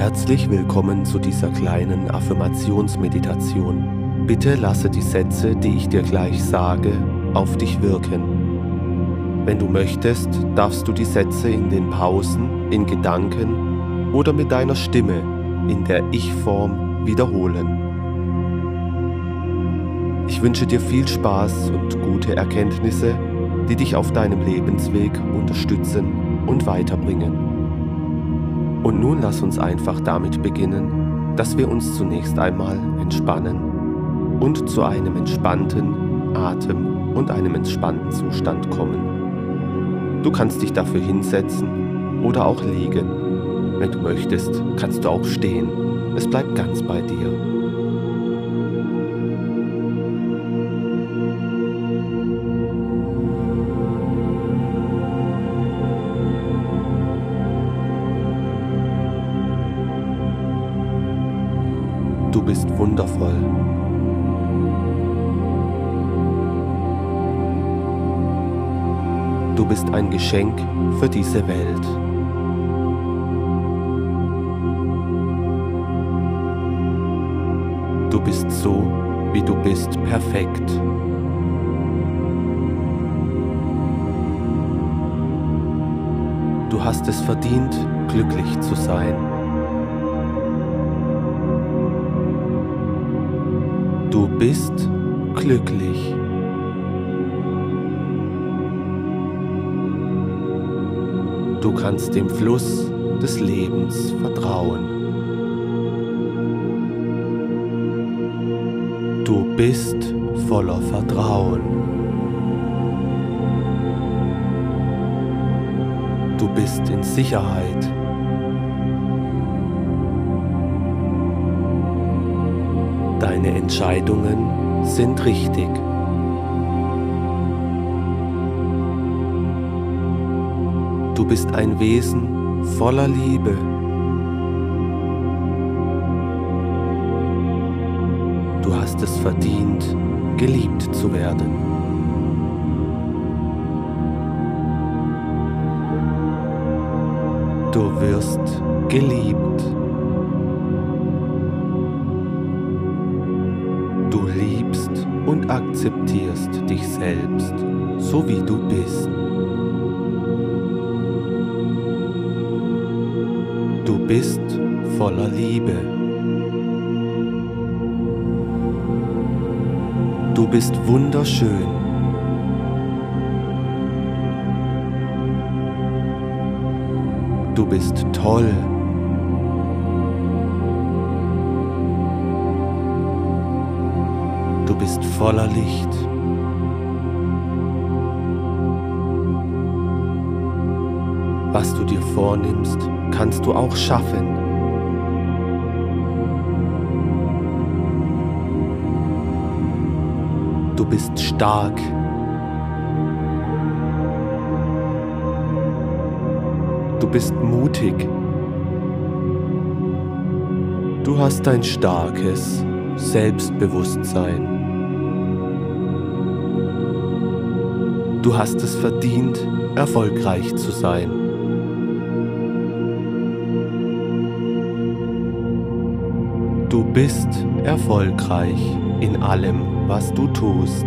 Herzlich willkommen zu dieser kleinen Affirmationsmeditation. Bitte lasse die Sätze, die ich dir gleich sage, auf dich wirken. Wenn du möchtest, darfst du die Sätze in den Pausen, in Gedanken oder mit deiner Stimme in der Ich-Form wiederholen. Ich wünsche dir viel Spaß und gute Erkenntnisse, die dich auf deinem Lebensweg unterstützen und weiterbringen. Und nun lass uns einfach damit beginnen, dass wir uns zunächst einmal entspannen und zu einem entspannten Atem und einem entspannten Zustand kommen. Du kannst dich dafür hinsetzen oder auch liegen. Wenn du möchtest, kannst du auch stehen. Es bleibt ganz bei dir. Du bist wundervoll. Du bist ein Geschenk für diese Welt. Du bist so, wie du bist, perfekt. Du hast es verdient, glücklich zu sein. Du bist glücklich. Du kannst dem Fluss des Lebens vertrauen. Du bist voller Vertrauen. Du bist in Sicherheit. Deine Entscheidungen sind richtig. Du bist ein Wesen voller Liebe. Du hast es verdient, geliebt zu werden. Du wirst geliebt. Und akzeptierst dich selbst, so wie du bist. Du bist voller Liebe. Du bist wunderschön. Du bist toll. Voller Licht. Was du dir vornimmst, kannst du auch schaffen. Du bist stark. Du bist mutig. Du hast ein starkes Selbstbewusstsein. Du hast es verdient, erfolgreich zu sein. Du bist erfolgreich in allem, was du tust.